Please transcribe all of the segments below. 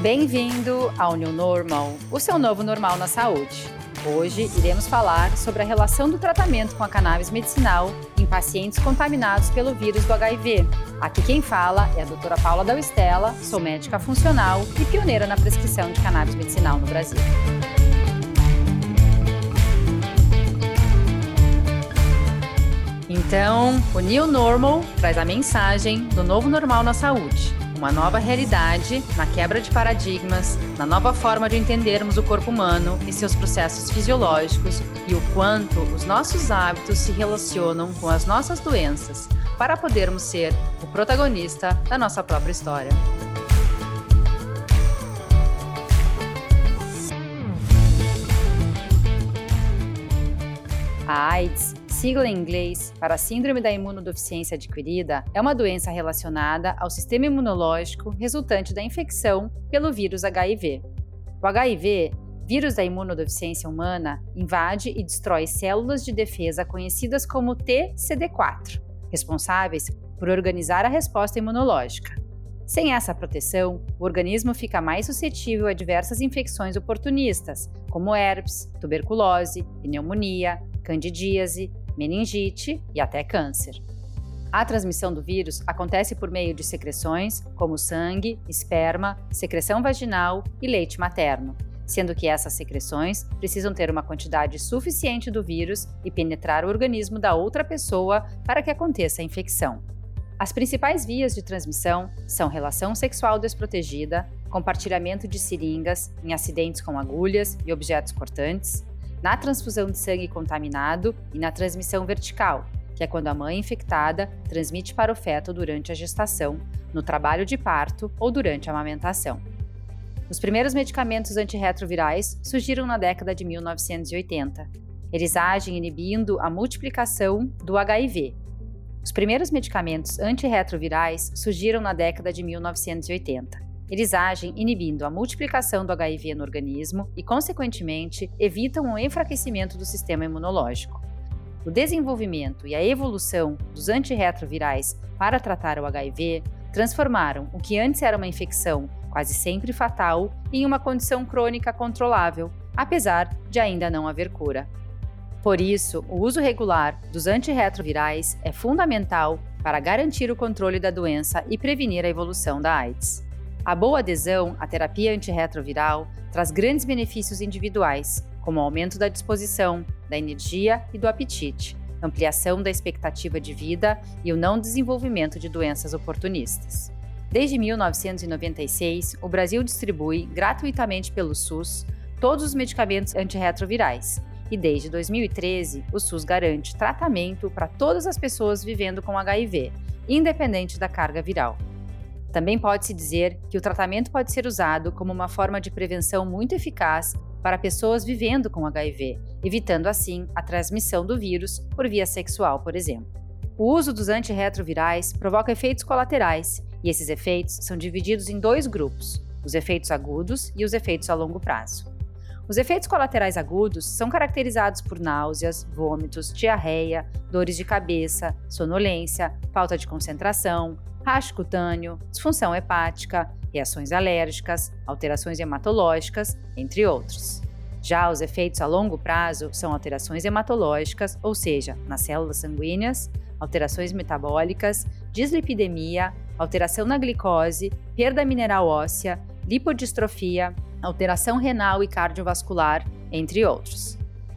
Bem-vindo ao New Normal, o seu novo normal na saúde. Hoje iremos falar sobre a relação do tratamento com a cannabis medicinal em pacientes contaminados pelo vírus do HIV. Aqui quem fala é a doutora Paula Dalstella, sou médica funcional e pioneira na prescrição de cannabis medicinal no Brasil. Então, o New Normal traz a mensagem do novo normal na saúde uma nova realidade na quebra de paradigmas, na nova forma de entendermos o corpo humano e seus processos fisiológicos e o quanto os nossos hábitos se relacionam com as nossas doenças, para podermos ser o protagonista da nossa própria história. A AIDS sigla em inglês para Síndrome da Imunodeficiência Adquirida, é uma doença relacionada ao sistema imunológico resultante da infecção pelo vírus HIV. O HIV, vírus da imunodeficiência humana, invade e destrói células de defesa conhecidas como TCD4, responsáveis por organizar a resposta imunológica. Sem essa proteção, o organismo fica mais suscetível a diversas infecções oportunistas, como herpes, tuberculose, pneumonia, candidíase, meningite e até câncer. A transmissão do vírus acontece por meio de secreções como sangue, esperma, secreção vaginal e leite materno, sendo que essas secreções precisam ter uma quantidade suficiente do vírus e penetrar o organismo da outra pessoa para que aconteça a infecção. As principais vias de transmissão são relação sexual desprotegida, compartilhamento de seringas em acidentes com agulhas e objetos cortantes, na transfusão de sangue contaminado e na transmissão vertical, que é quando a mãe infectada transmite para o feto durante a gestação, no trabalho de parto ou durante a amamentação. Os primeiros medicamentos antirretrovirais surgiram na década de 1980. Eles agem inibindo a multiplicação do HIV. Os primeiros medicamentos antirretrovirais surgiram na década de 1980. Eles agem inibindo a multiplicação do HIV no organismo e, consequentemente, evitam o enfraquecimento do sistema imunológico. O desenvolvimento e a evolução dos antirretrovirais para tratar o HIV transformaram o que antes era uma infecção quase sempre fatal em uma condição crônica controlável, apesar de ainda não haver cura. Por isso, o uso regular dos antirretrovirais é fundamental para garantir o controle da doença e prevenir a evolução da AIDS. A boa adesão à terapia antirretroviral traz grandes benefícios individuais, como aumento da disposição, da energia e do apetite, ampliação da expectativa de vida e o não desenvolvimento de doenças oportunistas. Desde 1996, o Brasil distribui gratuitamente pelo SUS todos os medicamentos antirretrovirais. E desde 2013, o SUS garante tratamento para todas as pessoas vivendo com HIV, independente da carga viral. Também pode-se dizer que o tratamento pode ser usado como uma forma de prevenção muito eficaz para pessoas vivendo com HIV, evitando assim a transmissão do vírus por via sexual, por exemplo. O uso dos antirretrovirais provoca efeitos colaterais, e esses efeitos são divididos em dois grupos: os efeitos agudos e os efeitos a longo prazo. Os efeitos colaterais agudos são caracterizados por náuseas, vômitos, diarreia, dores de cabeça, sonolência, falta de concentração, racho cutâneo, disfunção hepática, reações alérgicas, alterações hematológicas, entre outros. Já os efeitos a longo prazo são alterações hematológicas, ou seja, nas células sanguíneas, alterações metabólicas, dislipidemia, alteração na glicose, perda mineral óssea, lipodistrofia, alteração renal e cardiovascular, entre outros.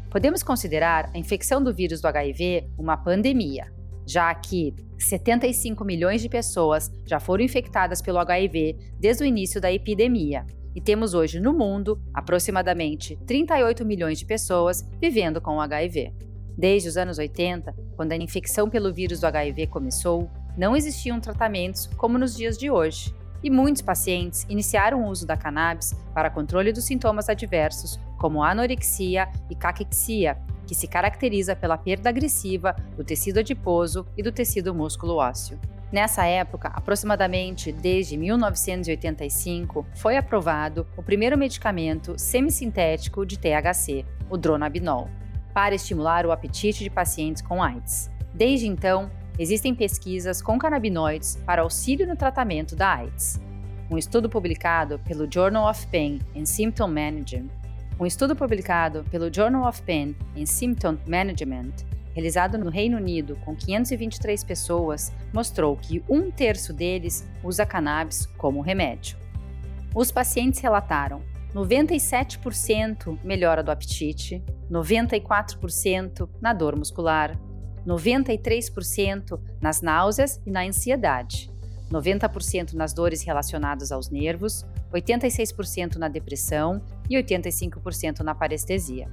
Podemos considerar a infecção do vírus do HIV uma pandemia, já que 75 milhões de pessoas já foram infectadas pelo HIV desde o início da epidemia. E temos hoje no mundo aproximadamente 38 milhões de pessoas vivendo com HIV. Desde os anos 80, quando a infecção pelo vírus do HIV começou, não existiam tratamentos como nos dias de hoje. E muitos pacientes iniciaram o uso da cannabis para controle dos sintomas adversos, como anorexia e caquexia, que se caracteriza pela perda agressiva do tecido adiposo e do tecido músculo ósseo. Nessa época, aproximadamente desde 1985, foi aprovado o primeiro medicamento semissintético de THC, o dronabinol, para estimular o apetite de pacientes com AIDS. Desde então, existem pesquisas com canabinoides para auxílio no tratamento da AIDS. um estudo publicado pelo Journal of Pain and Symptom Management, um estudo publicado pelo Journal of Pain and Symptom Management, realizado no Reino Unido com 523 pessoas, mostrou que um terço deles usa cannabis como remédio. Os pacientes relataram 97% melhora do apetite, 94% na dor muscular, 93% nas náuseas e na ansiedade, 90% nas dores relacionadas aos nervos, 86% na depressão e 85% na parestesia.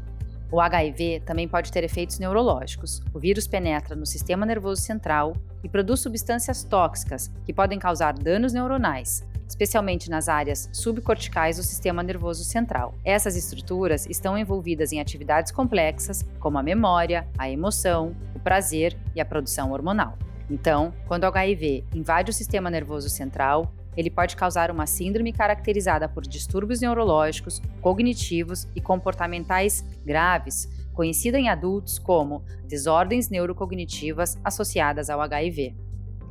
O HIV também pode ter efeitos neurológicos. O vírus penetra no sistema nervoso central e produz substâncias tóxicas que podem causar danos neuronais, especialmente nas áreas subcorticais do sistema nervoso central. Essas estruturas estão envolvidas em atividades complexas, como a memória, a emoção, o prazer e a produção hormonal. Então, quando o HIV invade o sistema nervoso central, ele pode causar uma síndrome caracterizada por distúrbios neurológicos, cognitivos e comportamentais graves, conhecida em adultos como desordens neurocognitivas associadas ao HIV.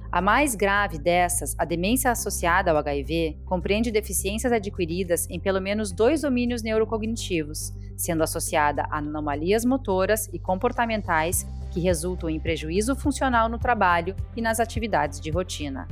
A mais grave dessas, a demência associada ao HIV, compreende deficiências adquiridas em pelo menos dois domínios neurocognitivos, sendo associada a anomalias motoras e comportamentais que resultam em prejuízo funcional no trabalho e nas atividades de rotina.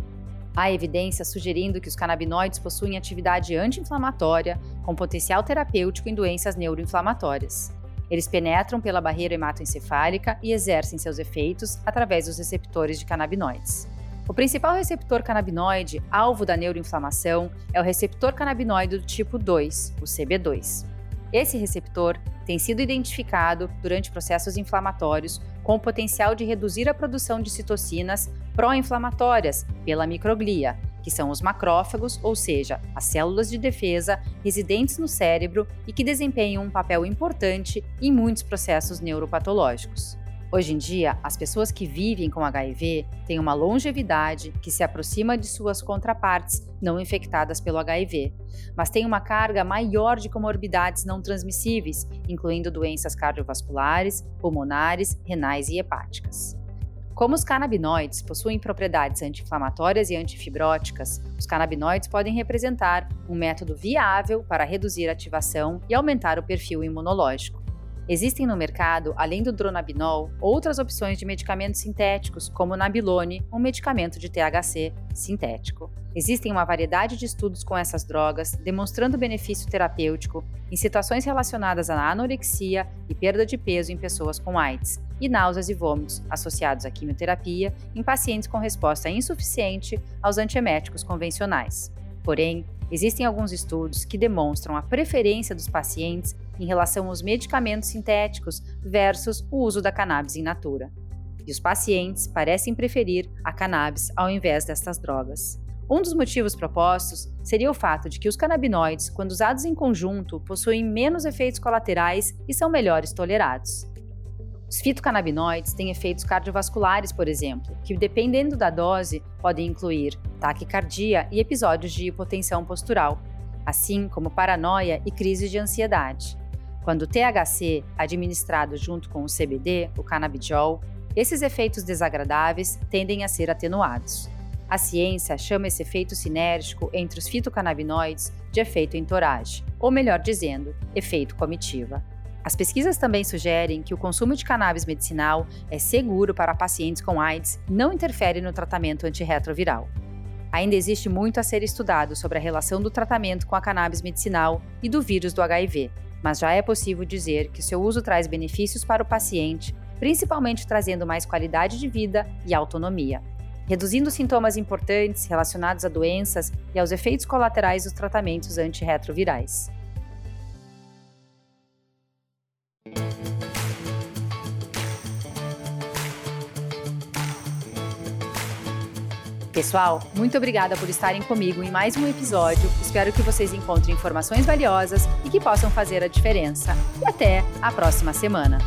Há evidências sugerindo que os canabinoides possuem atividade anti-inflamatória, com potencial terapêutico em doenças neuroinflamatórias. Eles penetram pela barreira hematoencefálica e exercem seus efeitos através dos receptores de canabinoides. O principal receptor canabinoide alvo da neuroinflamação é o receptor canabinoide do tipo 2, o CB2. Esse receptor tem sido identificado durante processos inflamatórios com o potencial de reduzir a produção de citocinas pró-inflamatórias pela microglia, que são os macrófagos, ou seja, as células de defesa residentes no cérebro e que desempenham um papel importante em muitos processos neuropatológicos. Hoje em dia, as pessoas que vivem com HIV têm uma longevidade que se aproxima de suas contrapartes não infectadas pelo HIV, mas têm uma carga maior de comorbidades não transmissíveis, incluindo doenças cardiovasculares, pulmonares, renais e hepáticas. Como os canabinoides possuem propriedades anti-inflamatórias e antifibróticas, os canabinoides podem representar um método viável para reduzir a ativação e aumentar o perfil imunológico. Existem no mercado, além do dronabinol, outras opções de medicamentos sintéticos, como o nabilone, um medicamento de THC sintético. Existem uma variedade de estudos com essas drogas, demonstrando benefício terapêutico em situações relacionadas à anorexia e perda de peso em pessoas com AIDS, e náuseas e vômitos associados à quimioterapia em pacientes com resposta insuficiente aos antieméticos convencionais. Porém, existem alguns estudos que demonstram a preferência dos pacientes em relação aos medicamentos sintéticos versus o uso da cannabis in natura. E os pacientes parecem preferir a cannabis ao invés destas drogas. Um dos motivos propostos seria o fato de que os canabinoides, quando usados em conjunto, possuem menos efeitos colaterais e são melhores tolerados. Os fitocannabinoides têm efeitos cardiovasculares, por exemplo, que, dependendo da dose, podem incluir taquicardia e episódios de hipotensão postural, assim como paranoia e crises de ansiedade. Quando o THC administrado junto com o CBD, o cannabidiol, esses efeitos desagradáveis tendem a ser atenuados. A ciência chama esse efeito sinérgico entre os fitocannabinoides de efeito entourage, ou melhor dizendo, efeito comitiva. As pesquisas também sugerem que o consumo de cannabis medicinal é seguro para pacientes com AIDS e não interfere no tratamento antirretroviral. Ainda existe muito a ser estudado sobre a relação do tratamento com a cannabis medicinal e do vírus do HIV, mas já é possível dizer que seu uso traz benefícios para o paciente, principalmente trazendo mais qualidade de vida e autonomia, reduzindo sintomas importantes relacionados a doenças e aos efeitos colaterais dos tratamentos antirretrovirais. Pessoal, muito obrigada por estarem comigo em mais um episódio. Espero que vocês encontrem informações valiosas e que possam fazer a diferença. E até a próxima semana.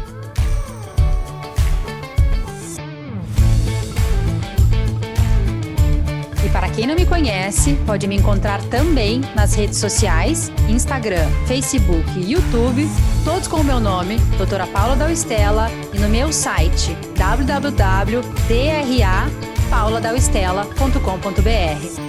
E para quem não me conhece, pode me encontrar também nas redes sociais, Instagram, Facebook e YouTube, todos com o meu nome, Doutora Paula Dalstella, e no meu site www.dra pauladalstella.com.br.